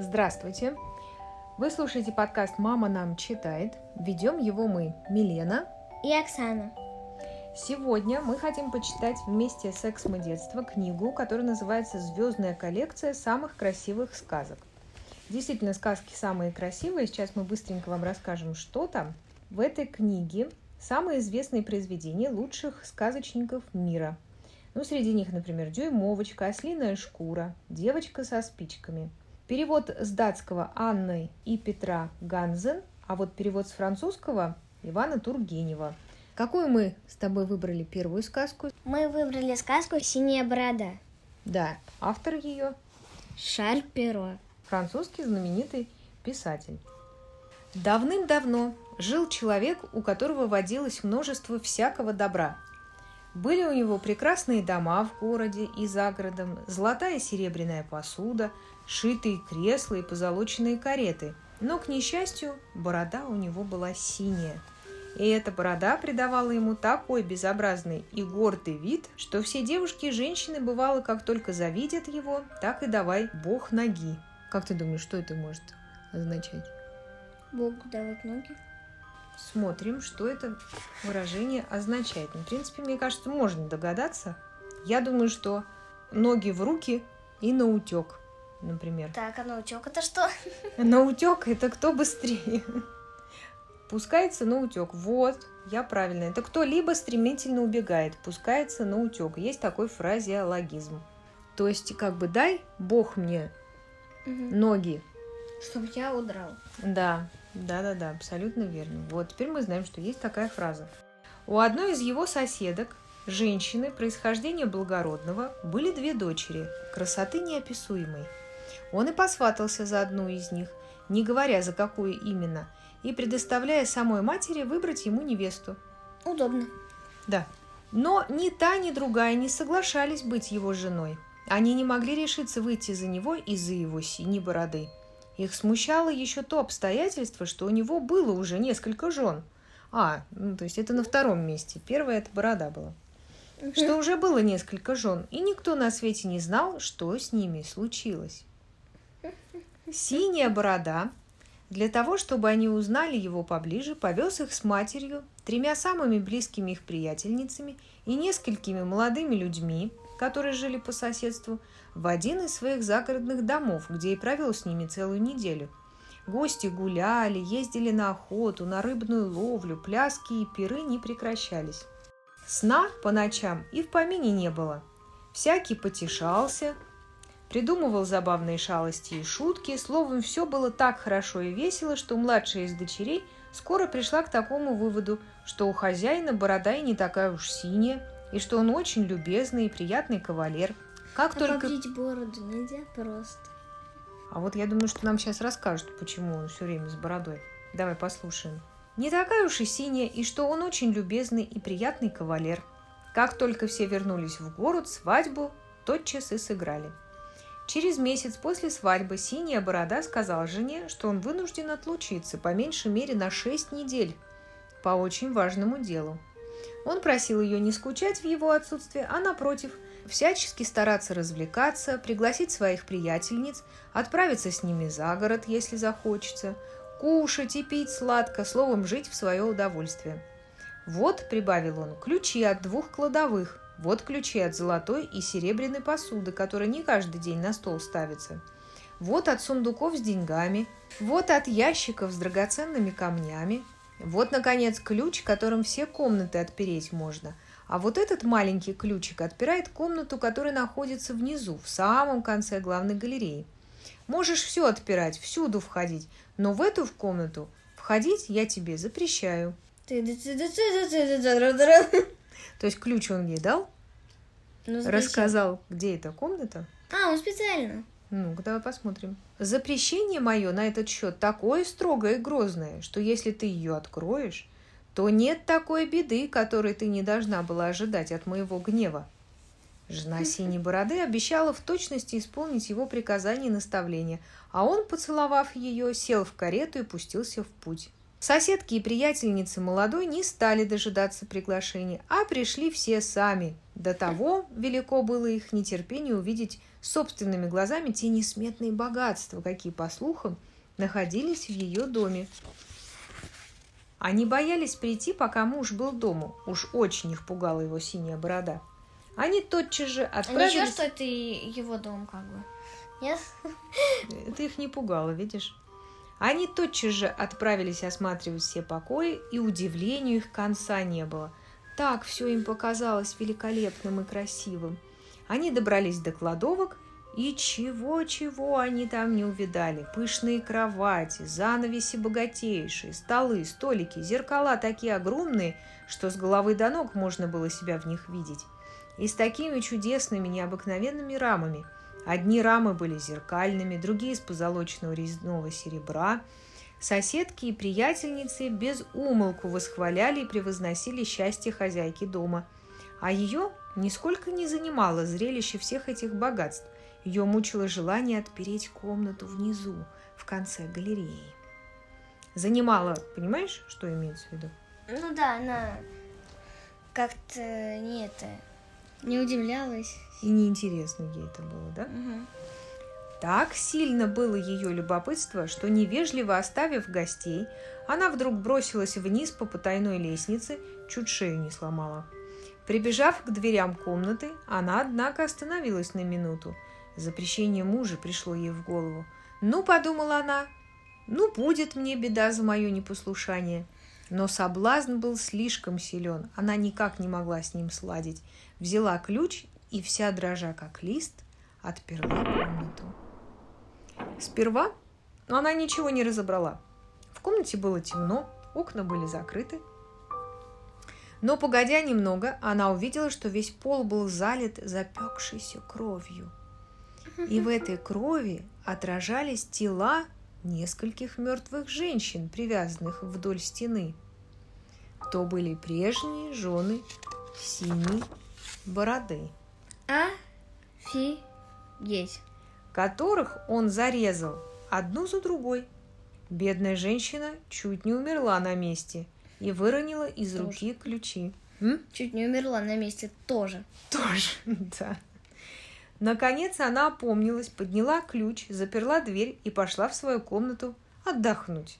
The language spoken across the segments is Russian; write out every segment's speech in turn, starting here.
Здравствуйте! Вы слушаете подкаст «Мама нам читает». Ведем его мы, Милена и Оксана. Сегодня мы хотим почитать вместе с «Экс мы детства» книгу, которая называется «Звездная коллекция самых красивых сказок». Действительно, сказки самые красивые. Сейчас мы быстренько вам расскажем, что там. В этой книге самые известные произведения лучших сказочников мира. Ну, среди них, например, «Дюймовочка», «Ослиная шкура», «Девочка со спичками». Перевод с датского Анны и Петра Ганзен, а вот перевод с французского Ивана Тургенева. Какую мы с тобой выбрали первую сказку? Мы выбрали сказку «Синяя борода». Да, автор ее Шарль Перо французский знаменитый писатель. Давным-давно жил человек, у которого водилось множество всякого добра. Были у него прекрасные дома в городе и за городом, золотая и серебряная посуда, шитые кресла и позолоченные кареты. Но, к несчастью, борода у него была синяя. И эта борода придавала ему такой безобразный и гордый вид, что все девушки и женщины, бывало, как только завидят его, так и давай бог ноги. Как ты думаешь, что это может означать? Богу давать ноги. Смотрим, что это выражение означает. Ну, в принципе, мне кажется, можно догадаться. Я думаю, что ноги в руки и на утек, например. Так, а на утек это что? На утек это кто быстрее. Пускается на утек. Вот, я правильно. Это кто либо стремительно убегает, пускается на утек. Есть такой фразеологизм. То есть, как бы дай Бог мне Угу. ноги. Чтобы я удрал. Да, да, да, да, абсолютно верно. Вот теперь мы знаем, что есть такая фраза. У одной из его соседок, женщины происхождения благородного, были две дочери, красоты неописуемой. Он и посватался за одну из них, не говоря, за какую именно, и предоставляя самой матери выбрать ему невесту. Удобно. Да. Но ни та, ни другая не соглашались быть его женой. Они не могли решиться выйти за него из-за его синей бороды. Их смущало еще то обстоятельство, что у него было уже несколько жен. А, ну, то есть это на втором месте. Первая это борода была. Что уже было несколько жен, и никто на свете не знал, что с ними случилось. Синяя борода для того, чтобы они узнали его поближе, повез их с матерью, тремя самыми близкими их приятельницами и несколькими молодыми людьми, которые жили по соседству, в один из своих загородных домов, где и провел с ними целую неделю. Гости гуляли, ездили на охоту, на рыбную ловлю, пляски и пиры не прекращались. Сна по ночам и в помине не было. Всякий потешался, придумывал забавные шалости и шутки. Словом, все было так хорошо и весело, что младшая из дочерей скоро пришла к такому выводу, что у хозяина борода и не такая уж синяя, и что он очень любезный и приятный кавалер. Как а только... побрить бороду нельзя просто. А вот я думаю, что нам сейчас расскажут, почему он все время с бородой. Давай послушаем. Не такая уж и синяя, и что он очень любезный и приятный кавалер. Как только все вернулись в город, свадьбу тотчас и сыграли. Через месяц после свадьбы синяя борода сказал жене, что он вынужден отлучиться по меньшей мере на шесть недель по очень важному делу. Он просил ее не скучать в его отсутствие, а напротив, всячески стараться развлекаться, пригласить своих приятельниц, отправиться с ними за город, если захочется, кушать и пить сладко, словом, жить в свое удовольствие. Вот, прибавил он, ключи от двух кладовых, вот ключи от золотой и серебряной посуды, которая не каждый день на стол ставится. Вот от сундуков с деньгами, вот от ящиков с драгоценными камнями, вот, наконец, ключ, которым все комнаты отпереть можно. А вот этот маленький ключик отпирает комнату, которая находится внизу, в самом конце главной галереи. Можешь все отпирать, всюду входить, но в эту в комнату входить я тебе запрещаю. То есть ключ он ей дал, Ну, рассказал, где эта комната. А, он специально. Ну, давай посмотрим. Запрещение мое на этот счет такое строгое и грозное, что если ты ее откроешь, то нет такой беды, которой ты не должна была ожидать от моего гнева. Жена Синей Бороды обещала в точности исполнить его приказания и наставления, а он, поцеловав ее, сел в карету и пустился в путь. Соседки и приятельницы молодой не стали дожидаться приглашения, а пришли все сами. До того велико было их нетерпение увидеть собственными глазами те несметные богатства, какие, по слухам, находились в ее доме. Они боялись прийти, пока муж был дома. Уж очень их пугала его синяя борода. Они тотчас же А отправились... ничего, что это его дом, как бы. Нет? Это их не пугало, видишь? Они тотчас же отправились осматривать все покои, и удивлению их конца не было. Так все им показалось великолепным и красивым. Они добрались до кладовок, и чего-чего они там не увидали. Пышные кровати, занавеси богатейшие, столы, столики, зеркала такие огромные, что с головы до ног можно было себя в них видеть. И с такими чудесными, необыкновенными рамами – Одни рамы были зеркальными, другие из позолоченного резного серебра. Соседки и приятельницы без умолку восхваляли и превозносили счастье хозяйки дома. А ее нисколько не занимало зрелище всех этих богатств. Ее мучило желание отпереть комнату внизу, в конце галереи. Занимало, понимаешь, что имеется в виду? Ну да, она как-то не это, не удивлялась. И неинтересно ей это было, да? Мгм. Так сильно было ее любопытство, что невежливо оставив гостей, она вдруг бросилась вниз по потайной лестнице, чуть шею не сломала. Прибежав к дверям комнаты, она, однако, остановилась на минуту. Запрещение мужа пришло ей в голову. «Ну, — подумала она, — ну, будет мне беда за мое непослушание». Но соблазн был слишком силен, она никак не могла с ним сладить. Взяла ключ и вся дрожа как лист отперла комнату. Сперва она ничего не разобрала. В комнате было темно, окна были закрыты. Но, погодя немного, она увидела, что весь пол был залит запекшейся кровью. И в этой крови отражались тела нескольких мертвых женщин, привязанных вдоль стены. То были прежние жены синей бороды, Офигеть. которых он зарезал одну за другой. Бедная женщина чуть не умерла на месте и выронила из Тоже. руки ключи. М? Чуть не умерла на месте тоже. Тоже, да. Наконец она опомнилась, подняла ключ, заперла дверь и пошла в свою комнату отдохнуть.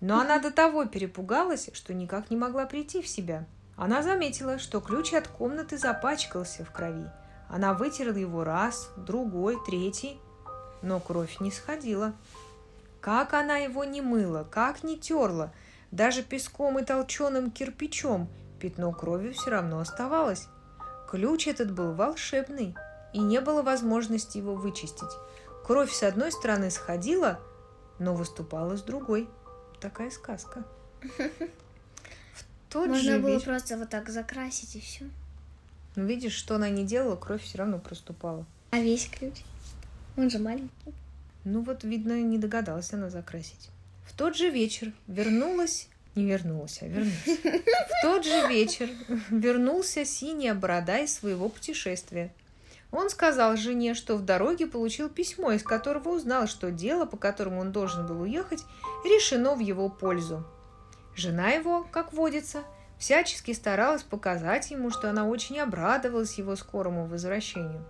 Но она до того перепугалась, что никак не могла прийти в себя. Она заметила, что ключ от комнаты запачкался в крови. Она вытерла его раз, другой, третий, но кровь не сходила. Как она его не мыла, как не терла, даже песком и толченым кирпичом пятно крови все равно оставалось. Ключ этот был волшебный, и не было возможности его вычистить. Кровь с одной стороны сходила, но выступала с другой. Такая сказка. В тот Можно же было вечер... просто вот так закрасить и все. Ну, видишь, что она не делала, кровь все равно проступала. А весь ключ? Он же маленький. Ну вот, видно, не догадалась она закрасить. В тот же вечер вернулась... Не вернулась, а вернулась. В тот же вечер вернулся синяя борода из своего путешествия. Он сказал жене, что в дороге получил письмо, из которого узнал, что дело, по которому он должен был уехать, решено в его пользу. Жена его, как водится, всячески старалась показать ему, что она очень обрадовалась его скорому возвращению.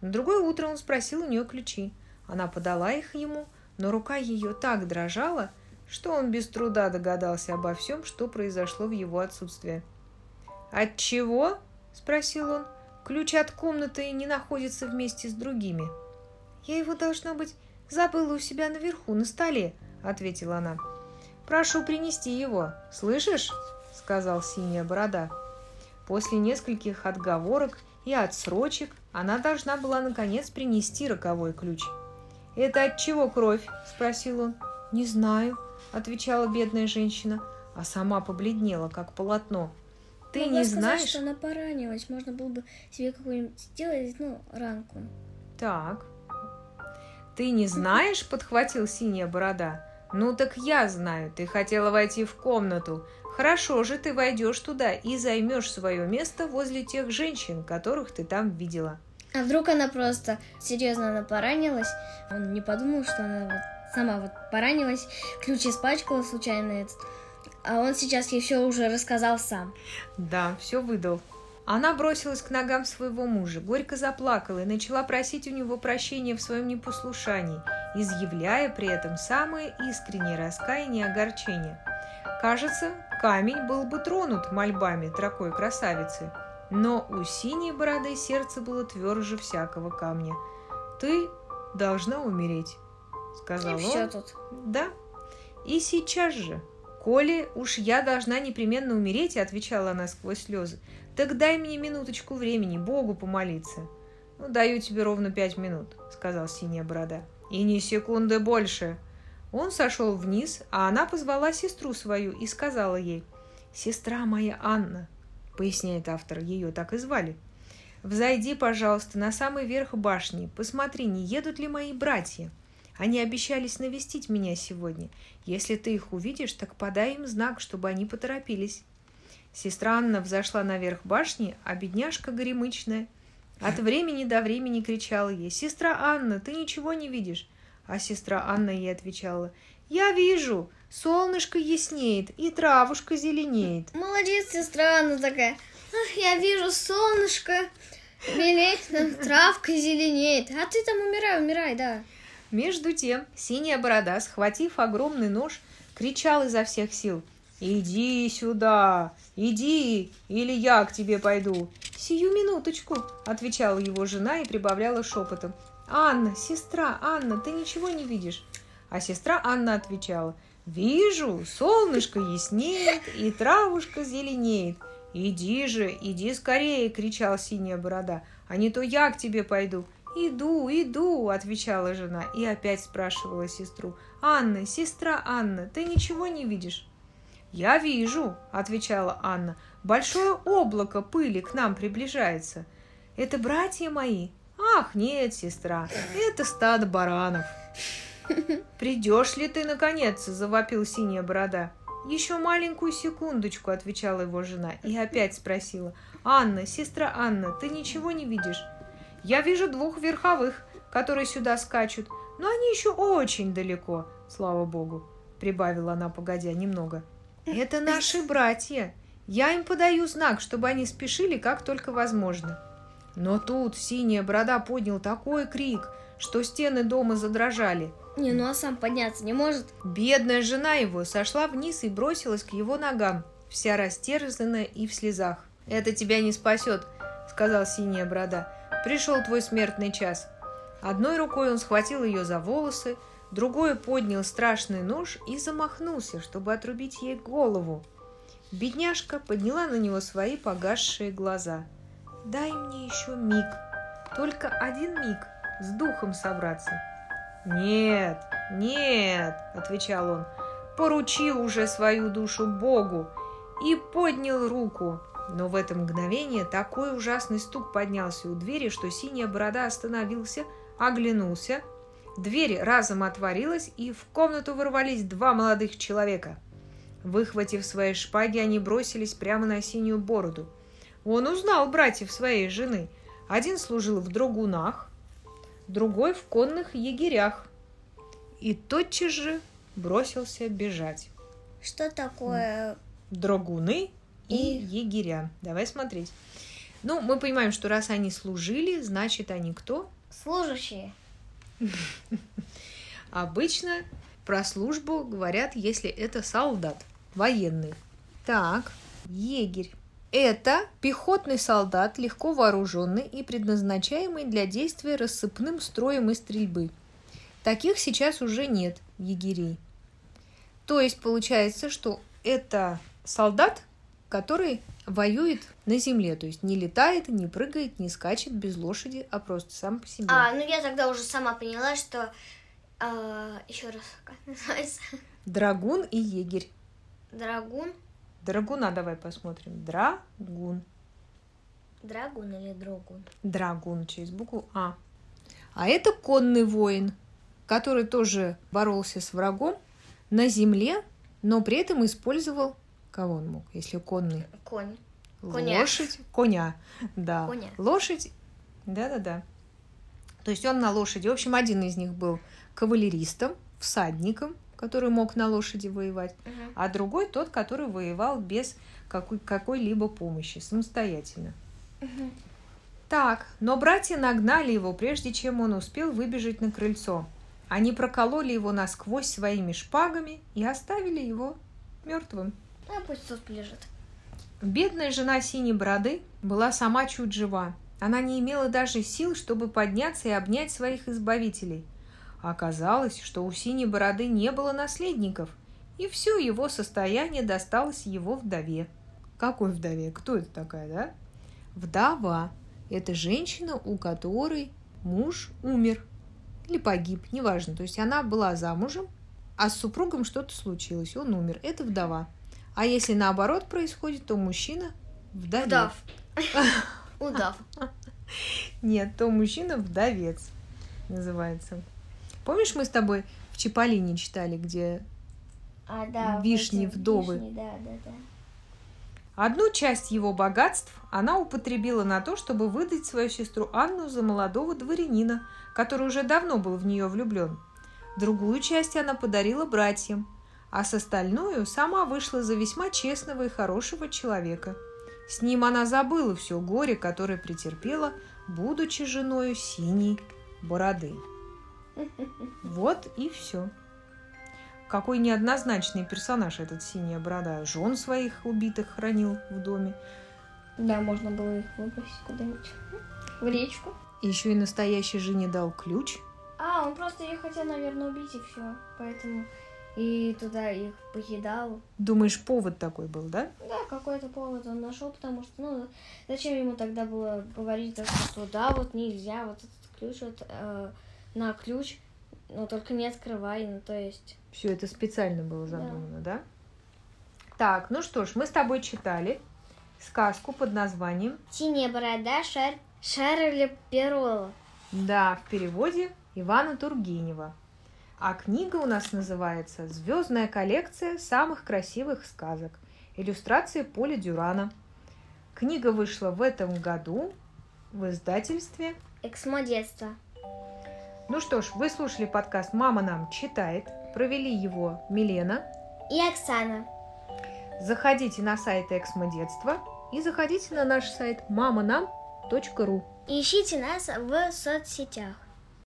На другое утро он спросил у нее ключи. Она подала их ему, но рука ее так дрожала, что он без труда догадался обо всем, что произошло в его отсутствие. «От чего?» – спросил он. «Ключ от комнаты не находится вместе с другими». «Я его, должно быть, забыла у себя наверху, на столе», – ответила она. «Прошу принести его. Слышишь?» – сказал синяя борода. После нескольких отговорок и отсрочек она должна была наконец принести роковой ключ. «Это от чего кровь?» – спросил он. «Не знаю», – отвечала бедная женщина, а сама побледнела, как полотно. «Ты Могла не сказать, знаешь?» что она поранилась. Можно было бы себе какую-нибудь сделать, ну, ранку. Так. Ты не знаешь, подхватил синяя борода. Ну так я знаю, ты хотела войти в комнату. Хорошо же ты войдешь туда и займешь свое место возле тех женщин, которых ты там видела. А вдруг она просто серьезно она поранилась? Он не подумал, что она вот сама вот поранилась, ключ испачкала случайно этот. А он сейчас ей все уже рассказал сам. Да, все выдал. Она бросилась к ногам своего мужа, горько заплакала и начала просить у него прощения в своем непослушании, изъявляя при этом самое искреннее раскаяние и огорчение. Кажется, камень был бы тронут мольбами такой красавицы, но у синей бороды сердце было тверже всякого камня. «Ты должна умереть», — сказал И он. все тут. Да. И сейчас же. Коли уж я должна непременно умереть, отвечала она сквозь слезы, так дай мне минуточку времени, Богу помолиться. Ну, даю тебе ровно пять минут, сказал синяя борода. И ни секунды больше. Он сошел вниз, а она позвала сестру свою и сказала ей, «Сестра моя Анна», поясняет автор, ее так и звали, «взойди, пожалуйста, на самый верх башни, посмотри, не едут ли мои братья». Они обещались навестить меня сегодня. Если ты их увидишь, так подай им знак, чтобы они поторопились. Сестра Анна взошла наверх башни, а бедняжка горемычная от времени до времени кричала ей, «Сестра Анна, ты ничего не видишь?» А сестра Анна ей отвечала, «Я вижу, солнышко яснеет и травушка зеленеет». Молодец, сестра Анна такая. Я вижу солнышко, белеет, травка зеленеет. А ты там умирай, умирай, да. Между тем синяя борода, схватив огромный нож, кричал изо всех сил. «Иди сюда! Иди, или я к тебе пойду!» «Сию минуточку!» — отвечала его жена и прибавляла шепотом. «Анна, сестра, Анна, ты ничего не видишь?» А сестра Анна отвечала. «Вижу, солнышко яснеет и травушка зеленеет. Иди же, иди скорее!» — кричал синяя борода. «А не то я к тебе пойду!» «Иду, иду!» – отвечала жена и опять спрашивала сестру. «Анна, сестра Анна, ты ничего не видишь?» «Я вижу», – отвечала Анна. «Большое облако пыли к нам приближается. Это братья мои?» «Ах, нет, сестра, это стадо баранов». «Придешь ли ты, наконец?» – завопил синяя борода. «Еще маленькую секундочку», – отвечала его жена и опять спросила. «Анна, сестра Анна, ты ничего не видишь?» Я вижу двух верховых, которые сюда скачут, но они еще очень далеко, слава богу, прибавила она, погодя немного. Это наши братья. Я им подаю знак, чтобы они спешили как только возможно. Но тут синяя борода поднял такой крик, что стены дома задрожали. Не, ну а сам подняться не может. Бедная жена его сошла вниз и бросилась к его ногам, вся растерзанная и в слезах. «Это тебя не спасет», — сказал синяя борода. Пришел твой смертный час. Одной рукой он схватил ее за волосы, другой поднял страшный нож и замахнулся, чтобы отрубить ей голову. Бедняжка подняла на него свои погасшие глаза. «Дай мне еще миг, только один миг, с духом собраться». «Нет, нет», — отвечал он, — «поручи уже свою душу Богу» и поднял руку. Но в это мгновение такой ужасный стук поднялся у двери, что синяя борода остановился, оглянулся. Дверь разом отворилась, и в комнату ворвались два молодых человека. Выхватив свои шпаги, они бросились прямо на синюю бороду. Он узнал братьев своей жены. Один служил в драгунах, другой в конных егерях. И тотчас же бросился бежать. Что такое? Драгуны и, егеря. Давай смотреть. Ну, мы понимаем, что раз они служили, значит, они кто? Служащие. Обычно про службу говорят, если это солдат, военный. Так, егерь. Это пехотный солдат, легко вооруженный и предназначаемый для действия рассыпным строем и стрельбы. Таких сейчас уже нет егерей. То есть получается, что это солдат, который воюет на земле, то есть не летает, не прыгает, не скачет без лошади, а просто сам по себе. А, ну я тогда уже сама поняла, что... а, еще раз, как называется? Драгун и егерь. Драгун? Драгуна давай посмотрим. Драгун. Драгун или Дрогун? Драгун через букву А. А это конный воин, который тоже боролся с врагом на земле, но при этом использовал кого он мог, если конный? Конь. Коня. Лошадь, коня, да. Коня. Лошадь, да-да-да. То есть он на лошади. В общем, один из них был кавалеристом, всадником, который мог на лошади воевать, Мгм. а другой тот, который воевал без какой- какой-либо помощи, самостоятельно. Так, но братья нагнали его, прежде чем он успел выбежать на крыльцо. Они прокололи его насквозь своими шпагами и оставили его мертвым. А пусть тут лежит. Бедная жена синей бороды была сама чуть жива. Она не имела даже сил, чтобы подняться и обнять своих избавителей. Оказалось, что у синей бороды не было наследников, и все его состояние досталось его вдове. Какой вдове? Кто это такая, да? Вдова. Это женщина, у которой муж умер или погиб, неважно. То есть она была замужем, а с супругом что-то случилось, он умер. Это вдова. А если наоборот происходит, то мужчина вдовец. Удав. Удав. Нет, то мужчина вдовец называется. Помнишь, мы с тобой в Чиполлине читали, где А, да. Вишни, вдовы. вишни, Да, да, да. Одну часть его богатств она употребила на то, чтобы выдать свою сестру Анну за молодого дворянина, который уже давно был в нее влюблен. Другую часть она подарила братьям, а с остальную сама вышла за весьма честного и хорошего человека. С ним она забыла все горе, которое претерпела, будучи женою синей бороды. Вот и все. Какой неоднозначный персонаж этот синяя борода. Жен своих убитых хранил в доме. Да, можно было их выбросить куда-нибудь. В речку. Еще и настоящей жене дал ключ. А, он просто их хотел, наверное, убить и все. Поэтому и туда их покидал. Думаешь, повод такой был, да? Да, какой-то повод он нашел, потому что, ну, зачем ему тогда было говорить, то, что да, вот нельзя, вот этот ключ, вот э, на ключ, но только не открывай, ну, то есть... Все это специально было задумано, да? Так, ну что ж, мы с тобой читали сказку под названием Синяя борода Шар... Шарля Перола. Да, в переводе Ивана Тургенева. А книга у нас называется «Звездная коллекция самых красивых сказок». Иллюстрации Поля Дюрана. Книга вышла в этом году в издательстве. Эксмо детства. Ну что ж, вы слушали подкаст «Мама нам читает». Провели его Милена. И Оксана. Заходите на сайт Эксмо детства и заходите на наш сайт маманам.ру. Ищите нас в соцсетях.